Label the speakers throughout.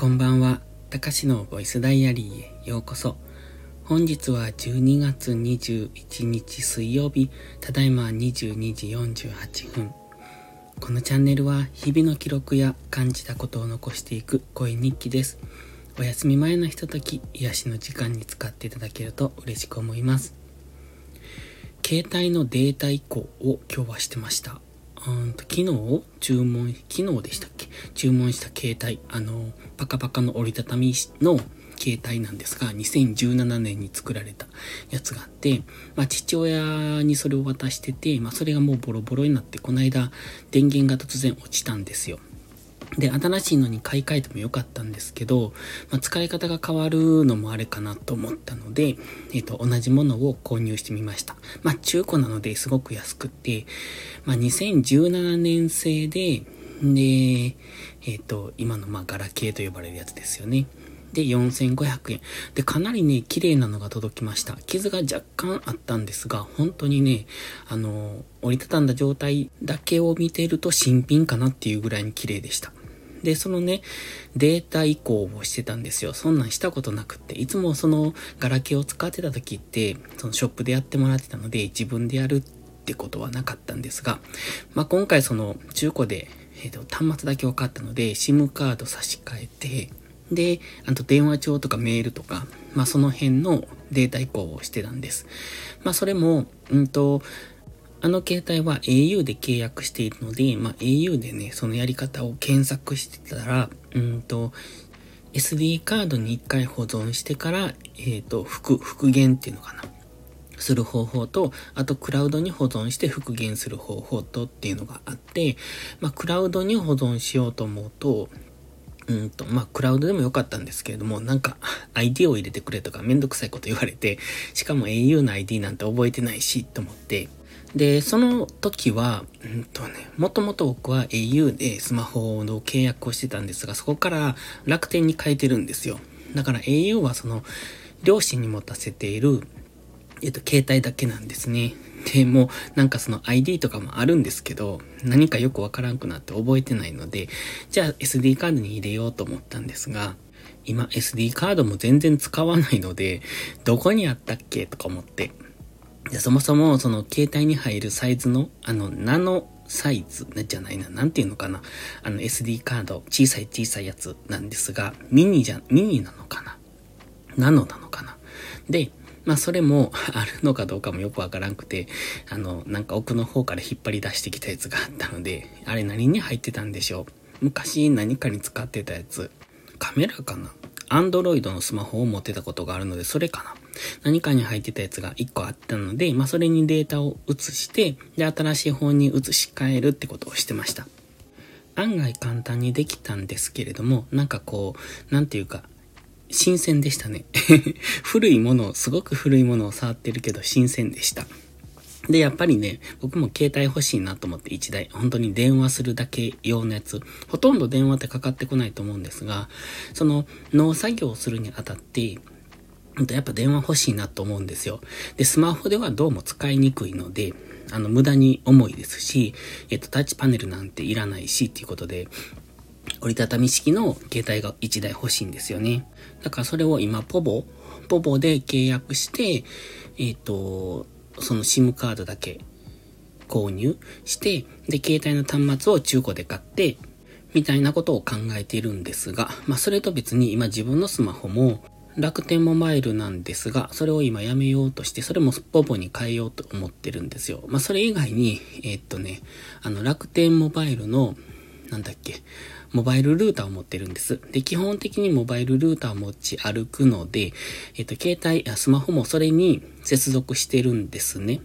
Speaker 1: こんばんは。たかしのボイスダイアリーへようこそ。本日は12月21日水曜日、ただいま22時48分。このチャンネルは日々の記録や感じたことを残していく声日記です。お休み前のひととき、癒しの時間に使っていただけると嬉しく思います。携帯のデータ移行を今日はしてました。うんと昨日？注文、昨日でしたっけ？注文した携帯、あの、パカパカの折りたたみの携帯なんですが、2017年に作られたやつがあって、まあ父親にそれを渡してて、まあそれがもうボロボロになって、この間電源が突然落ちたんですよ。で、新しいのに買い替えてもよかったんですけど、まあ、使い方が変わるのもあれかなと思ったので、えっ、ー、と、同じものを購入してみました。まあ、中古なのですごく安くって、まあ、2017年製で、で、えっ、と、今のまあ、ガラケーと呼ばれるやつですよね。で、4500円。で、かなりね、綺麗なのが届きました。傷が若干あったんですが、本当にね、あの、折りたたんだ状態だけを見てると新品かなっていうぐらいに綺麗でした。で、そのね、データ移行をしてたんですよ。そんなんしたことなくって。いつもそのガラケーを使ってた時って、そのショップでやってもらってたので、自分でやるってことはなかったんですが、まあ、今回その中古で、えっ、ー、と、端末だけ分かったので、SIM カード差し替えて、で、あと電話帳とかメールとか、まあその辺のデータ移行をしてたんです。まあそれも、うんと、あの携帯は au で契約しているので、まあ、au でね、そのやり方を検索してたら、うんと、SD カードに一回保存してから、えっ、ー、と、復、復元っていうのかな。する方法と、あとクラウドに保存して復元する方法とっていうのがあって、まあ、クラウドに保存しようと思うと、うんと、まあ、クラウドでもよかったんですけれども、なんか、ID を入れてくれとかめんどくさいこと言われて、しかも au の ID なんて覚えてないし、と思って、で、その時は、うんとね、もともと僕は au でスマホの契約をしてたんですが、そこから楽天に変えてるんですよ。だから au はその、両親に持たせている、えっと、携帯だけなんですね。で、もう、なんかその ID とかもあるんですけど、何かよくわからんくなって覚えてないので、じゃあ SD カードに入れようと思ったんですが、今 SD カードも全然使わないので、どこにあったっけとか思って、で、そもそも、その、携帯に入るサイズの、あの、ナノサイズじゃないな、なんていうのかな。あの、SD カード、小さい小さいやつなんですが、ミニじゃ、ミニなのかなナノなのかなで、まあ、それもあるのかどうかもよくわからんくて、あの、なんか奥の方から引っ張り出してきたやつがあったので、あれ何に入ってたんでしょう昔何かに使ってたやつ。カメラかな？アンドロイドのスマホを持ってたことがあるので、それかな？何かに入ってたやつが1個あったので、まあそれにデータを移して、で、新しい方に移し替えるってことをしてました。案外簡単にできたんですけれども、なんかこう、なんていうか、新鮮でしたね。古いものを、すごく古いものを触ってるけど新鮮でした。で、やっぱりね、僕も携帯欲しいなと思って1台、本当に電話するだけ用のやつ、ほとんど電話ってかかってこないと思うんですが、その農作業をするにあたって、やっぱ電話欲しいなと思うんですよ。で、スマホではどうも使いにくいので、あの、無駄に重いですし、えっと、タッチパネルなんていらないし、っていうことで、折りたたみ式の携帯が1台欲しいんですよね。だからそれを今、ポボ、ポボで契約して、えっ、と、その SIM カードだけ購入して、で、携帯の端末を中古で買って、みたいなことを考えているんですが、まあ、それと別に今自分のスマホも楽天モバイルなんですが、それを今やめようとして、それもポポに変えようと思ってるんですよ。まあ、それ以外に、えー、っとね、あの、楽天モバイルの、なんだっけ、モバイルルーターを持ってるんです。で、基本的にモバイルルーターを持ち歩くので、えっと、携帯、スマホもそれに接続してるんですね。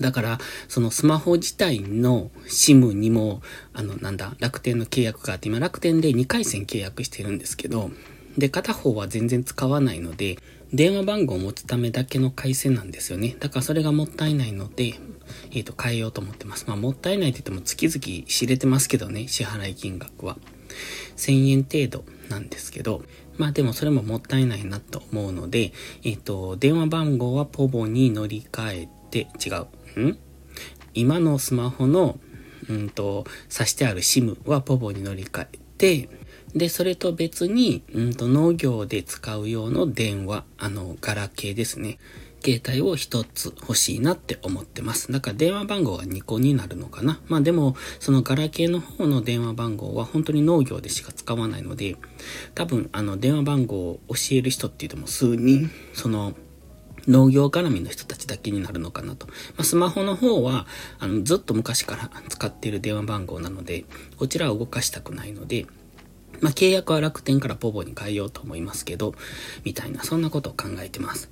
Speaker 1: だから、そのスマホ自体の SIM にも、あの、なんだ、楽天の契約があって、今楽天で2回戦契約してるんですけど、で、片方は全然使わないので、電話番号を持つためだけの回線なんですよね。だからそれがもったいないので、えっ、ー、と、変えようと思ってます。まあ、もったいないって言っても月々知れてますけどね、支払い金額は。1000円程度なんですけど、まあでもそれももったいないなと思うので、えっ、ー、と、電話番号はポボに乗り換えて、違う。ん？今のスマホの、うんと、挿してある SIM はポボに乗り換えて、で、それと別に、うんと農業で使う用の電話、あの、ガラケーですね。携帯を一つ欲しいなって思ってます。だから電話番号が2個になるのかな。まあでも、そのガラケーの方の電話番号は本当に農業でしか使わないので、多分あの電話番号を教える人って言っても数人、その、農業絡みの人たちだけになるのかなと。まあ、スマホの方は、あの、ずっと昔から使っている電話番号なので、こちらは動かしたくないので、まあ、契約は楽天からポボに変えようと思いますけど、みたいな、そんなことを考えてます。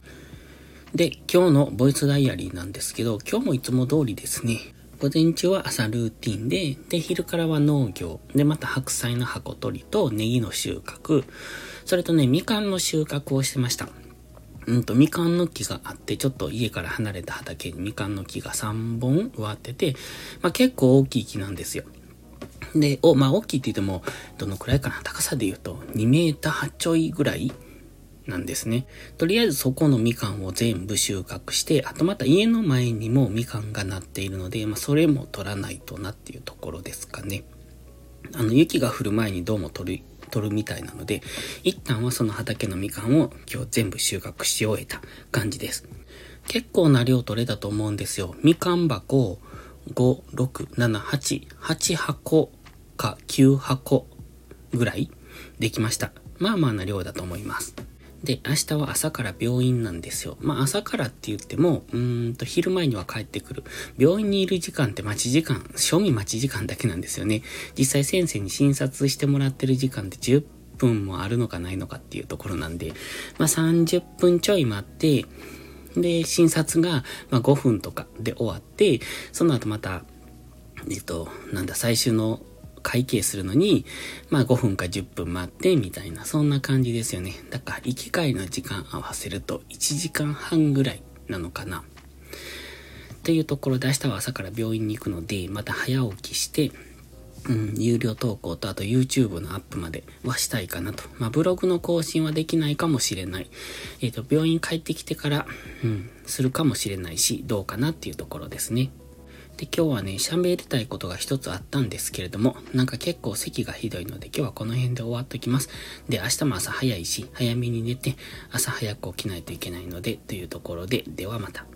Speaker 1: で、今日のボイスダイアリーなんですけど、今日もいつも通りですね、午前中は朝ルーティンで、で、昼からは農業、で、また白菜の箱取りとネギの収穫、それとね、みかんの収穫をしてました。うんと、みかんの木があって、ちょっと家から離れた畑にみかんの木が3本植わってて、まあ結構大きい木なんですよ。で、お、まあ大きいって言っても、どのくらいかな高さで言うと、2メーターちょいぐらいなんですね。とりあえずそこのみかんを全部収穫して、あとまた家の前にもみかんがなっているので、まあそれも取らないとなっていうところですかね。あの、雪が降る前にどうも取る、取るみたいなので、一旦はその畑のみかんを今日全部収穫し終えた感じです。結構な量取れたと思うんですよ。みかん箱5、6、7、8、8箱か9箱ぐらいできました。まあまあな量だと思います。で、明日は朝から病院なんですよ。まあ朝からって言っても、うーんと昼前には帰ってくる。病院にいる時間って待ち時間、賞味待ち時間だけなんですよね。実際先生に診察してもらってる時間って10分もあるのかないのかっていうところなんで、まあ30分ちょい待って、で、診察が、まあ、5分とかで終わって、その後また、えっと、なんだ、最終の会計するのに、まあ5分か10分待ってみたいな、そんな感じですよね。だから行き帰りの時間合わせると1時間半ぐらいなのかな。っていうところで明日は朝から病院に行くので、また早起きして、うん、有料投稿とあと YouTube のアップまではしたいかなと。まあ、ブログの更新はできないかもしれない。えっ、ー、と、病院帰ってきてから、うん、するかもしれないし、どうかなっていうところですね。で、今日はね、喋りたいことが一つあったんですけれども、なんか結構咳がひどいので今日はこの辺で終わっときます。で、明日も朝早いし、早めに寝て、朝早く起きないといけないので、というところで、ではまた。